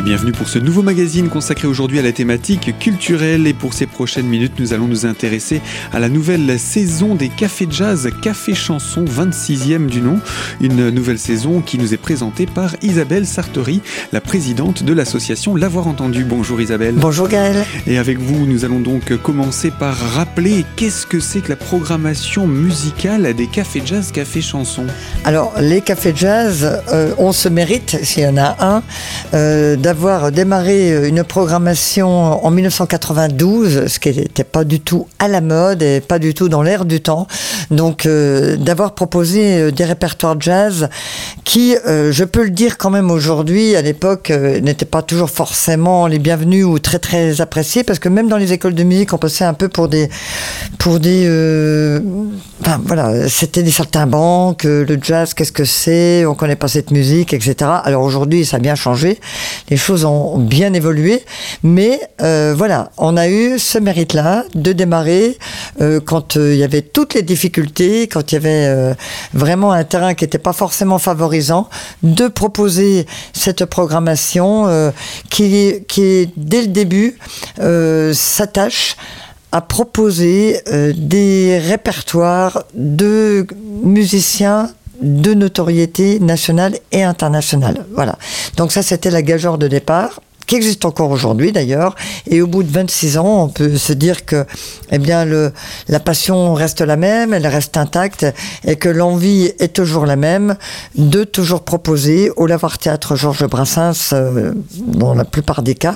et bienvenue pour ce nouveau magazine consacré aujourd'hui à la thématique culturelle et pour ces prochaines minutes nous allons nous intéresser à la nouvelle saison des cafés jazz Café Chanson 26e du nom, une nouvelle saison qui nous est présentée par Isabelle Sartori, la présidente de l'association L'avoir entendu. Bonjour Isabelle. Bonjour Gaël. Et avec vous nous allons donc commencer par rappeler qu'est-ce que c'est que la programmation musicale des cafés jazz Café Chanson. Alors les cafés jazz, euh, on se mérite, s'il y en a un, euh, d'avoir démarré une programmation en 1992, ce qui n'était pas du tout à la mode et pas du tout dans l'air du temps. Donc euh, d'avoir proposé euh, des répertoires jazz qui, euh, je peux le dire quand même aujourd'hui, à l'époque, n'étaient pas toujours forcément les bienvenus ou très très appréciés, parce que même dans les écoles de musique, on passait un peu pour des, pour des, voilà, c'était des saltimbanques, le jazz, qu'est-ce que c'est, on connaît pas cette musique, etc. Alors aujourd'hui, ça a bien changé les choses ont bien évolué, mais euh, voilà, on a eu ce mérite-là de démarrer euh, quand euh, il y avait toutes les difficultés, quand il y avait vraiment un terrain qui n'était pas forcément favorisant, de proposer cette programmation qui, qui, dès le début, s'attache à proposer des répertoires de musiciens de notoriété nationale et internationale. Voilà. Donc ça, c'était la gageure de départ qui existe encore aujourd'hui d'ailleurs. Et au bout de 26 ans, on peut se dire que, eh bien, la passion reste la même, elle reste intacte, et que l'envie est toujours la même de toujours proposer au Lavoir Théâtre Georges Brassens, euh, dans la plupart des cas,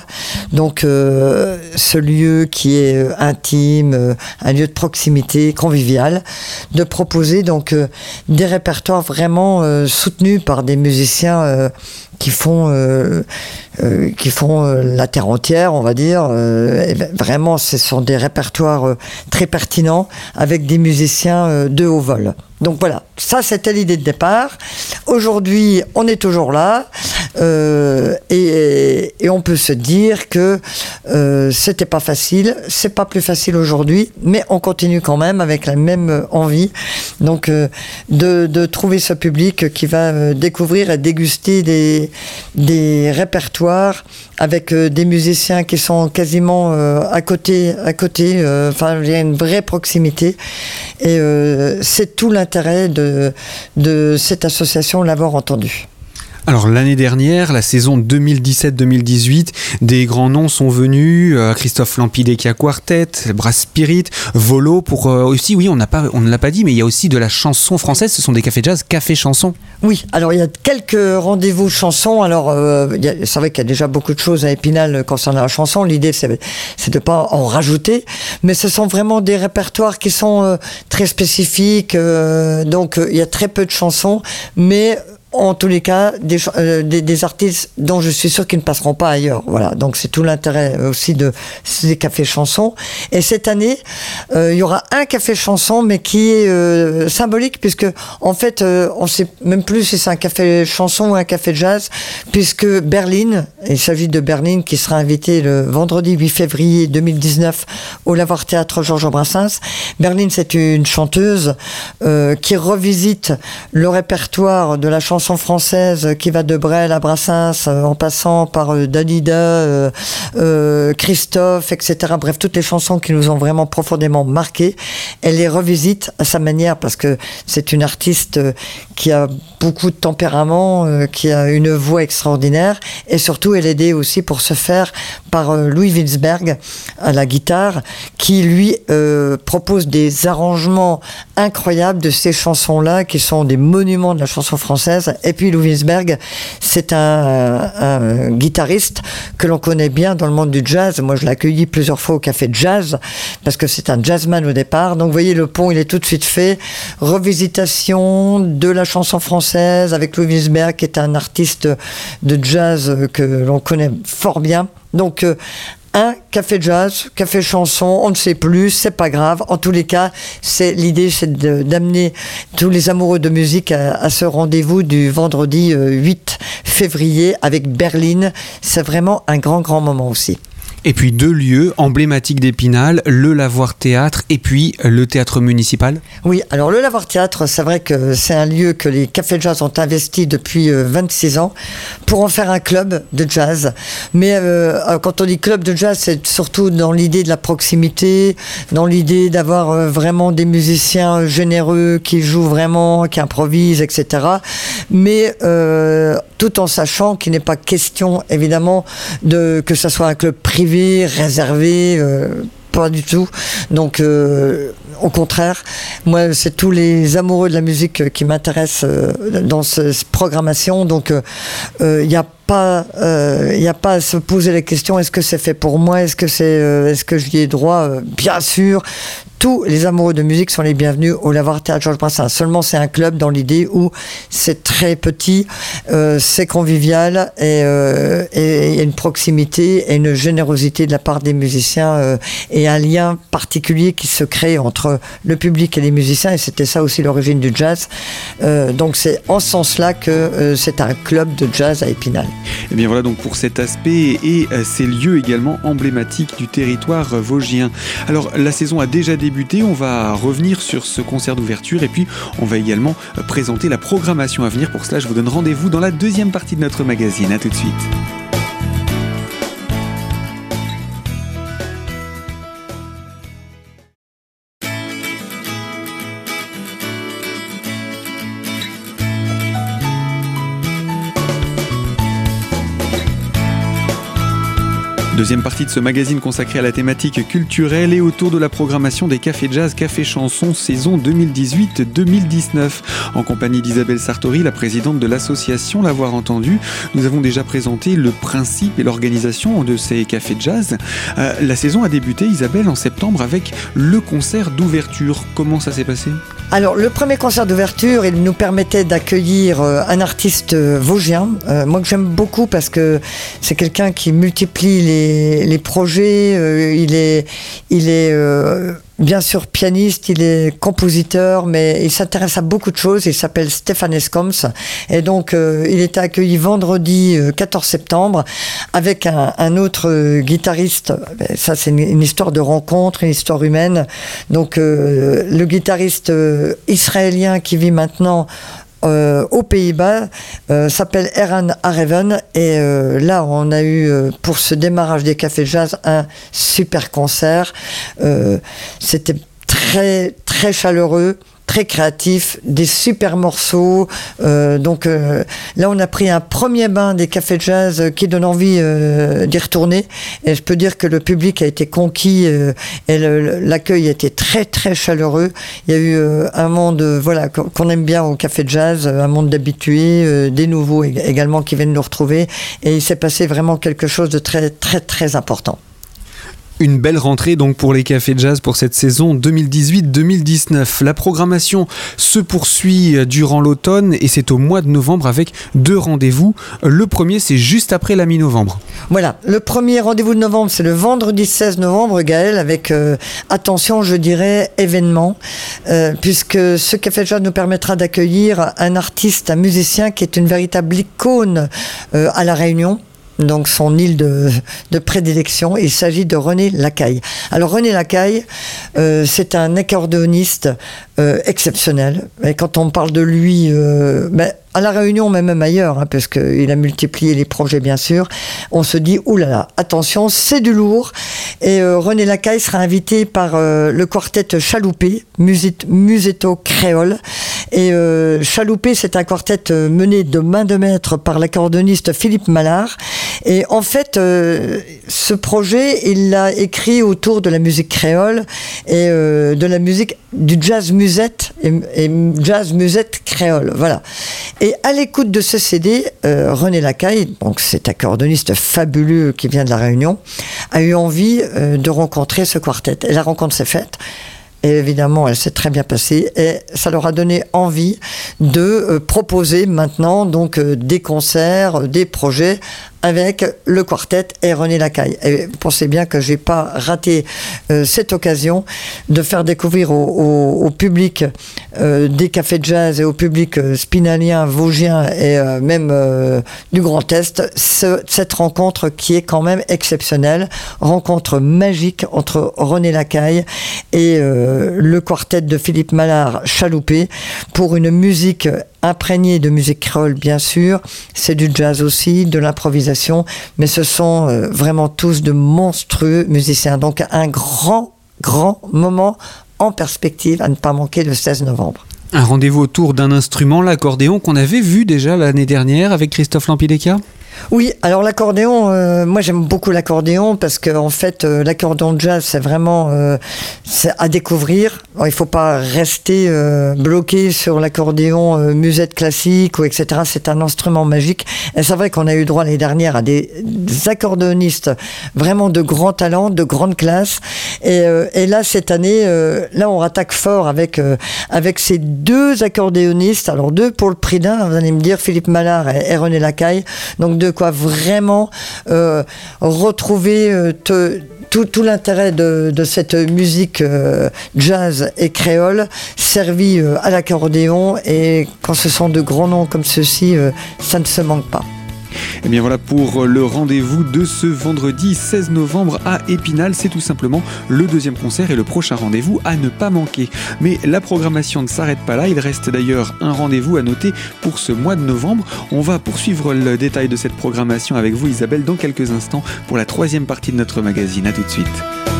donc euh, ce lieu qui est euh, intime, un lieu de proximité, convivial, de proposer donc des répertoires vraiment soutenus par des musiciens qui font euh, euh, qui font euh, la terre entière, on va dire. vraiment, ce sont des répertoires très pertinents avec des musiciens de haut vol. Donc voilà, ça c'était l'idée de départ. Aujourd'hui, on est toujours là euh, et, on peut se dire que euh, c'était pas facile, c'est pas plus facile aujourd'hui, mais on continue quand même avec la même envie. Donc euh, de, trouver ce public qui va euh, découvrir et déguster des, des répertoires avec des musiciens qui sont quasiment à côté, à côté. Enfin, il y a une vraie proximité et c'est tout l'intérêt de, de cette association l'avoir entendu. Alors l'année dernière, la saison 2017-2018, des grands noms sont venus, euh, Christophe Lampidecchia Quartet, Brass Spirit, Volo pour euh, aussi oui, on n'a pas on ne l'a pas dit mais il y a aussi de la chanson française, ce sont des cafés jazz, café chanson. Oui, alors il y a quelques rendez-vous chansons. Alors euh, c'est vrai qu'il y a déjà beaucoup de choses à Épinal concernant la chanson, l'idée c'est c'est de pas en rajouter, mais ce sont vraiment des répertoires qui sont très spécifiques donc il y a très peu de chansons mais en tous les cas euh, des, des, artistes dont je suis sûr qu'ils ne passeront pas ailleurs. Voilà, donc c'est tout l'intérêt aussi de ces cafés chansons. Et cette année, euh, il y aura un café chanson, mais qui est euh, symbolique puisque en fait, on sait même plus si c'est un café chanson ou un café jazz, puisque Berlin, il s'agit de Berlin qui sera invité le vendredi 8 février 2019 au Lavoir Théâtre Georges Brassens. Berlin, c'est une chanteuse qui revisite le répertoire de la chanson française qui va de Brel à Brassens euh, en passant par euh, Dalida, euh, Christophe, etc. Bref, toutes les chansons qui nous ont vraiment profondément marqué. Elle les revisite à sa manière parce que c'est une artiste qui a beaucoup de tempérament, qui a une voix extraordinaire et surtout elle est aidée aussi pour se faire par Louis Winsberg à la guitare qui lui propose des arrangements incroyables de ces chansons-là qui sont des monuments de la chanson française et puis Louis c'est un, guitariste que l'on connaît bien dans le monde du jazz. Moi, je l'ai accueilli plusieurs fois au café jazz parce que c'est un jazzman au départ. Donc, vous voyez, le pont, il est tout de suite fait. Revisitation de la chanson française avec Louis qui est un artiste de jazz que l'on connaît fort bien. Donc, euh, un café jazz, café chanson, on ne sait plus, c'est pas grave. En tous les cas, c'est l'idée, c'est d'amener tous les amoureux de musique à, ce rendez-vous du vendredi 8 euh, février avec Berlin. C'est vraiment un grand, grand moment aussi. Et puis deux lieux emblématiques d'Épinal, le Lavoir Théâtre et puis le Théâtre Municipal. Oui, alors le Lavoir Théâtre, c'est vrai que c'est un lieu que les cafés jazz ont investi depuis 26 ans pour en faire un club de jazz. Mais quand on dit club de jazz, c'est surtout dans l'idée de la proximité, dans l'idée d'avoir vraiment des musiciens généreux qui jouent vraiment, qui improvisent, etc. Mais euh, tout en sachant qu'il n'est pas question, évidemment, de que ce soit un club privé, réservé. Euh, pas du tout. Donc, euh, au contraire, moi, c'est tous les amoureux de la musique qui m'intéressent dans cette programmation. Donc, il n'y a pas, il n'y a pas à se poser la question est-ce que c'est fait pour moi Est-ce que c'est, est-ce que j'y ai droit? Bien sûr tous les amoureux de musique sont les bienvenus au Lavoir Théâtre Georges Brassens. Seulement, c'est un club dans l'idée où c'est très petit, euh, c'est convivial euh, et il y a une proximité et une générosité de la part des musiciens euh, et un lien particulier qui se crée entre le public et les musiciens. Et c'était ça aussi l'origine du jazz. donc, c'est en ce sens-là que c'est un club de jazz à Épinal. Et eh bien voilà donc pour cet aspect et ces lieux également emblématiques du territoire vosgien. Alors, la saison a déjà débuté on va revenir sur ce concert d'ouverture et puis on va également présenter la programmation à venir. Pour cela, je vous donne rendez-vous dans la deuxième partie de notre magazine. A tout de suite. Deuxième partie de ce magazine consacré à la thématique culturelle et autour de la programmation des cafés jazz, café chansons saison 2018-2019. En compagnie d'Isabelle Sartori, la présidente de l'association L'avoir entendu, nous avons déjà présenté le principe et l'organisation de ces cafés jazz. Euh, la saison a débuté, Isabelle, en septembre avec le concert d'ouverture. Comment ça s'est passé? Alors, le premier concert d'ouverture, il nous permettait d'accueillir euh, un artiste euh, vosgien, moi que j'aime beaucoup parce que c'est quelqu'un qui multiplie les projets. Euh, il est, il est euh, bien sûr pianiste, il est compositeur, mais il s'intéresse à beaucoup de choses. Il s'appelle Stéphane Escoms. Et donc, euh, il était accueilli vendredi 14 septembre avec un, autre guitariste. Ça, c'est une, histoire de rencontre, une histoire humaine. Donc, le guitariste israélien qui vit maintenant euh, aux Pays-Bas euh, s'appelle Eran Areven. Et euh, là on a eu pour ce démarrage des cafés jazz un super concert. C'était très très chaleureux très créatif, des super morceaux. Euh, donc euh, là, on a pris un premier bain des cafés jazz qui donne envie euh, d'y retourner. Et je peux dire que le public a été conquis et l'accueil a été très très chaleureux. Il y a eu un monde voilà qu'on aime bien au café jazz, un monde d'habitués, des nouveaux également qui viennent nous retrouver. Et il s'est passé vraiment quelque chose de très très très important. Une belle rentrée donc pour les cafés de jazz pour cette saison 2018-2019. La programmation se poursuit durant l'automne et c'est au mois de novembre avec deux rendez-vous. Le premier c'est juste après la mi-novembre. Voilà, le premier rendez-vous de novembre c'est le vendredi 16 novembre Gaël avec euh, attention je dirais événement euh, puisque ce café de jazz nous permettra d'accueillir un artiste, un musicien qui est une véritable icône euh, à la Réunion donc son île de, prédilection. Il s'agit de René Lacaille. Alors René Lacaille, euh, c'est un accordéoniste euh, exceptionnel. Et quand on parle de lui, euh, ben, à la Réunion, mais même ailleurs, hein, parce qu'il a multiplié les projets, bien sûr, on se dit, oulala, attention, c'est du lourd. Et euh, René Lacaille sera invité par euh, le quartet Chaloupé, Musetto Créole. Et euh, Chaloupé, c'est un quartet mené de main de maître par l'accordoniste Philippe Mallard. Et en fait, ce projet, il l'a écrit autour de la musique créole et de la musique du jazz musette et, jazz musette créole. Voilà. Et à l'écoute de ce CD, euh, René Lacaille, donc cet accordoniste fabuleux qui vient de la Réunion, a eu envie euh, de rencontrer ce quartet. Et la rencontre s'est faite. Et évidemment, elle s'est très bien passée et ça leur a donné envie de euh, proposer maintenant donc des concerts, des projets avec le quartet et René Lacaille. Et pensez bien que j'ai pas raté euh, cette occasion de faire découvrir au, public euh, des cafés de jazz et au public euh, spinalien, vosgien et même du Grand Est cette rencontre qui est quand même exceptionnelle, rencontre magique entre René Lacaille et le quartet de Philippe Mallard Chaloupé pour une musique imprégné de musique créole, bien sûr. C'est du jazz aussi, de l'improvisation, mais ce sont euh, vraiment tous de monstrueux musiciens. Donc un grand, grand moment en perspective à ne pas manquer le 16 novembre. Un rendez-vous autour d'un instrument, l'accordéon, qu'on avait vu déjà l'année dernière avec Christophe Lampideka oui, alors l'accordéon, euh, moi j'aime beaucoup l'accordéon parce que en fait euh, l'accordéon jazz c'est vraiment euh, à découvrir. il faut pas rester bloqué sur l'accordéon musette classique ou etc. C'est un instrument magique. Et c'est vrai qu'on a eu droit l'année dernière à des, accordéonistes vraiment de grand talent, de grande classe. Et, et là cette année, là on rattaque fort avec avec ces deux accordéonistes. Alors deux pour le prix d'un, vous allez me dire Philippe Mallard et, René Lacaille. Donc de quoi vraiment euh, retrouver euh, tout, l'intérêt de, cette musique euh, jazz et créole servie à l'accordéon et quand ce sont de grands noms comme ceux-ci, ça ne se manque pas. Et eh bien voilà pour le rendez-vous de ce vendredi 16 novembre à Épinal. C'est tout simplement le deuxième concert et le prochain rendez-vous à ne pas manquer. Mais la programmation ne s'arrête pas là. Il reste d'ailleurs un rendez-vous à noter pour ce mois de novembre. On va poursuivre le détail de cette programmation avec vous Isabelle dans quelques instants pour la troisième partie de notre magazine. A tout de suite.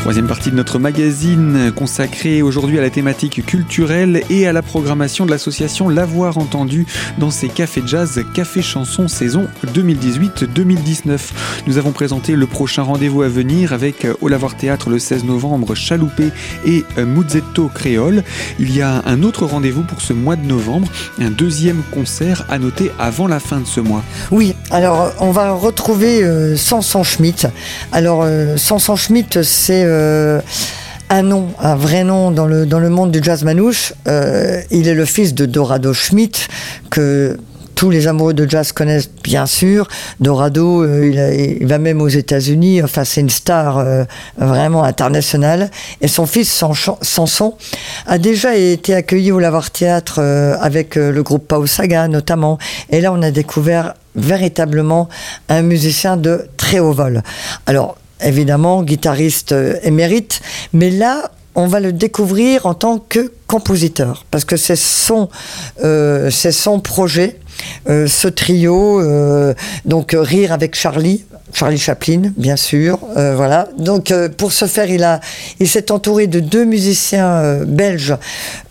Troisième partie de notre magazine consacrée aujourd'hui à la thématique culturelle et à la programmation de l'association L'Avoir Entendu dans ses cafés jazz, café chanson saison 2018-2019. Nous avons présenté le prochain rendez-vous à venir avec au Lavoir Théâtre le 16 novembre Chaloupé et Muzzetto Créole. Il y a un autre rendez-vous pour ce mois de novembre, un deuxième concert à noter avant la fin de ce mois. Oui, alors on va retrouver euh, Sanson Schmidt. Alors euh, Sanson Schmidt, c'est euh, un nom, un vrai nom dans le, dans le monde du jazz manouche. Euh, il est le fils de Dorado Schmidt, que tous les amoureux de jazz connaissent bien sûr. Dorado, euh, il, va même aux États-Unis. Enfin, c'est une star vraiment internationale. Et son fils, Sanson, a déjà été accueilli au Lavoir Théâtre avec le groupe Pau Saga notamment. Et là, on a découvert véritablement un musicien de très haut vol. Alors, évidemment guitariste euh, émérite, mais là, on va le découvrir en tant que compositeur, parce que c'est son, euh, son projet, euh, ce trio, donc Rire avec Charlie, Charlie Chaplin, bien sûr. Euh, voilà. Donc, euh, pour ce faire, il s'est entouré de deux musiciens euh, belges.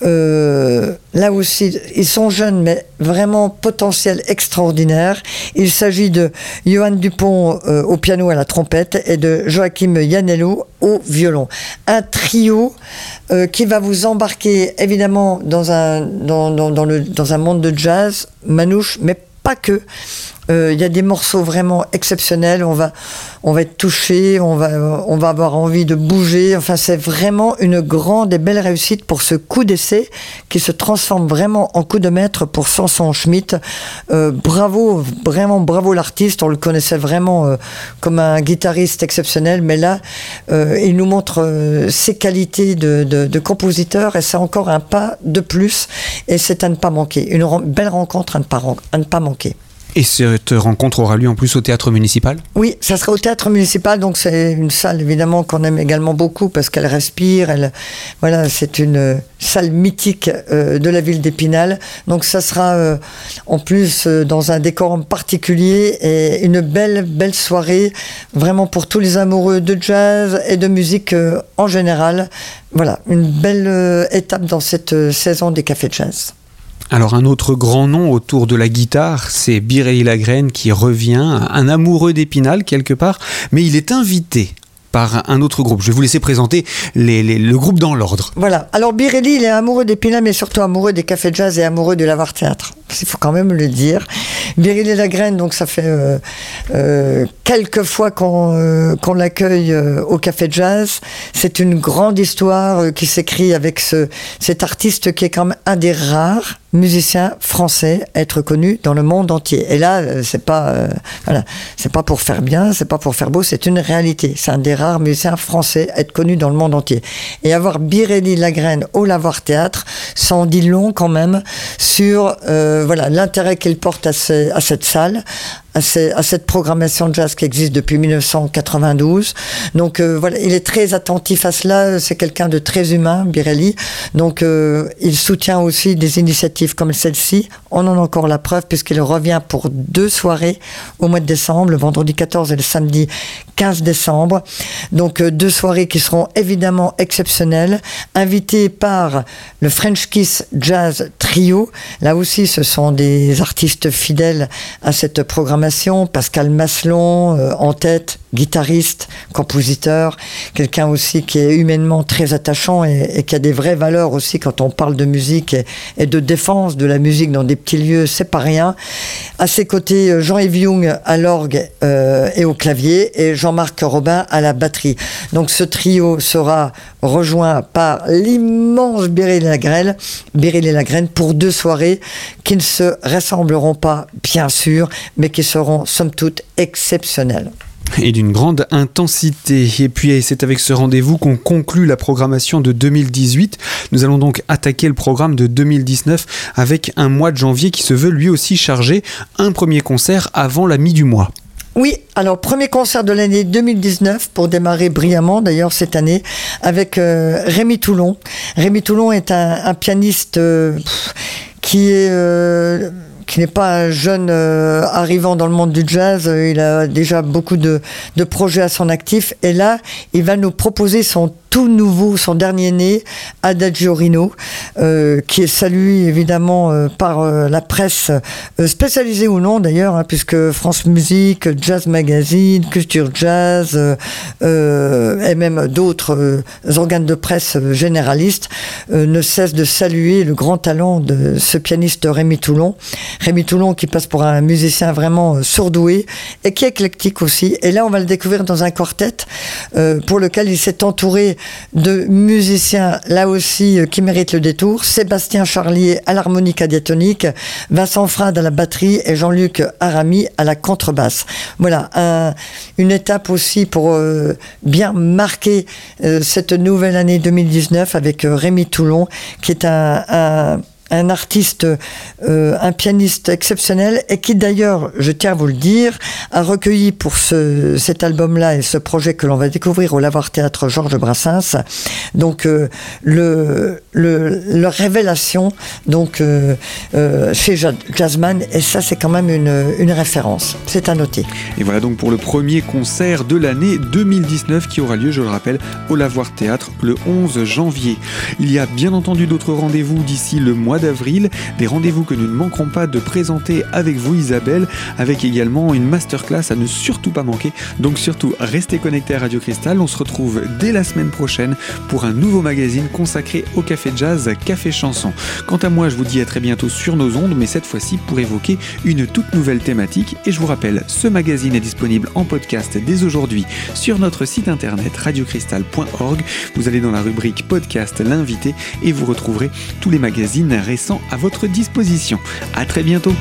là aussi, ils sont jeunes, mais vraiment potentiel extraordinaire. Il s'agit de Johan Dupont au piano et à la trompette et de Joachim Yanello au violon. Un trio qui va vous embarquer évidemment un, dans un monde de jazz, manouche, mais pas que. Euh, il y a des morceaux vraiment exceptionnels. On va, on va être touché, on va, on va avoir envie de bouger. Enfin, c'est vraiment une grande et belle réussite pour ce coup d'essai qui se transforme vraiment en coup de maître pour Samson Schmidt. Euh, bravo, vraiment bravo l'artiste. On le connaissait vraiment euh, comme un guitariste exceptionnel, mais là, il nous montre ses qualités de, compositeur et c'est encore un pas de plus. Et c'est à ne pas manquer. Une belle rencontre à ne pas manquer. Et cette rencontre aura lieu en plus au théâtre municipal? Oui, ça sera au théâtre municipal, donc c'est une salle évidemment qu'on aime également beaucoup parce qu'elle respire. Voilà, c'est une salle mythique euh, de la ville d'Épinal. Donc ça sera euh, en plus euh, dans un décor particulier et une belle belle soirée vraiment pour tous les amoureux de jazz et de musique en général. Voilà, une belle étape dans cette saison des cafés de jazz. Alors un autre grand nom autour de la guitare, c'est Bireille Lagraine qui revient, un amoureux d'Épinal quelque part, mais il est invité par un autre groupe. Je vais vous laisser présenter le groupe dans l'ordre. Voilà. Alors Birelli, il est amoureux d'Épinal, mais surtout amoureux des cafés de jazz et amoureux de l'Avoir Théâtre. il faut quand même le dire. Biril et la graine, donc ça fait euh, euh, quelques fois qu'on euh, l'accueille au Café Jazz. C'est une grande histoire qui s'écrit avec ce, cet artiste qui est quand même un des rares musiciens français être connu dans le monde entier. Et là, c'est pas voilà, c'est pas pour faire bien, c'est pas pour faire beau, c'est une réalité. C'est un des rares musiciens français être connu dans le monde entier. Et avoir Birelli Lagraine au Lavoir Théâtre, ça en dit long quand même sur voilà l'intérêt qu'il porte à, à cette salle, à, cette programmation de jazz qui existe depuis 1992. Donc euh, voilà, il est très attentif à cela. C'est quelqu'un de très humain, Birelli. Donc euh, il soutient aussi des initiatives comme celle-ci. On en a encore la preuve puisqu'il revient pour deux soirées au mois de décembre, le vendredi 14 et le samedi 15 décembre. Donc euh, deux soirées qui seront évidemment exceptionnelles, invitées par le French Kiss Jazz Trio. Là aussi, ce sont des artistes fidèles à cette programmation Pascal Maslon euh, en tête, guitariste, compositeur, quelqu'un aussi qui est humainement très attachant et, qui a des vraies valeurs aussi quand on parle de musique et, de défense de la musique dans des petits lieux, c'est pas rien. À ses côtés, euh, Jean-Yves Young à l'orgue euh, et au clavier et Jean-Marc Robin à la batterie. Donc ce trio sera rejoint par l'immense Beryl Lagrelle, Beryl Lagrène pour deux soirées qui ne se ressembleront pas, bien sûr, mais qui seront somme toute exceptionnelles et d'une grande intensité. Et puis c'est avec ce rendez-vous qu'on conclut la programmation de 2018. Nous allons donc attaquer le programme de 2019 avec un mois de janvier qui se veut lui aussi chargé. Un premier concert avant la mi du mois. Oui, alors premier concert de l'année 2019 pour démarrer brillamment d'ailleurs cette année avec euh, Rémi Toulon. Rémi Toulon est un, pianiste euh, qui est... Euh, qui n'est pas un jeune euh, arrivant dans le monde du jazz. Euh, il a déjà beaucoup de, de projets à son actif. Et là, il va nous proposer son tout nouveau, son dernier né, Adagio Rino, euh, qui est salué évidemment euh, par euh, la presse spécialisée ou non d'ailleurs, hein, puisque France Musique, Jazz Magazine, Culture Jazz et même d'autres organes de presse généralistes ne cessent de saluer le grand talent de ce pianiste Rémi Toulon. Rémi Toulon qui passe pour un musicien vraiment sourdoué et qui est éclectique aussi. Et là, on va le découvrir dans un quartet pour lequel il s'est entouré de musiciens, là aussi, euh, qui méritent le détour. Sébastien Charlier à l'harmonica diatonique, Vincent Frade à la batterie et Jean-Luc Arami à la contrebasse. Voilà, une étape aussi pour euh, bien marquer euh, cette nouvelle année 2019 avec Rémi Toulon, qui est un un artiste, euh, un pianiste exceptionnel et qui d'ailleurs, je tiens à vous le dire, a recueilli pour ce, cet album-là et ce projet que l'on va découvrir au Lavoir Théâtre Georges Brassens, donc euh, le, le, leur révélation donc euh, chez Jazzman et ça c'est quand même une, une référence, c'est à noter. Et voilà donc pour le premier concert de l'année 2019 qui aura lieu, je le rappelle, au Lavoir Théâtre le 11 janvier. Il y a bien entendu d'autres rendez-vous d'ici le d'avril, des rendez-vous que nous ne manquerons pas de présenter avec vous Isabelle, avec également une masterclass à ne surtout pas manquer. Donc surtout, restez connectés à Radio Cristal, on se retrouve dès la semaine prochaine pour un nouveau magazine consacré au café jazz, café chanson. Quant à moi, je vous dis à très bientôt sur nos ondes, mais cette fois-ci pour évoquer une toute nouvelle thématique. Et je vous rappelle, ce magazine est disponible en podcast dès aujourd'hui sur notre site internet radiocristal.org. Vous allez dans la rubrique podcast l'invité et vous retrouverez tous les magazines à votre disposition. À très bientôt.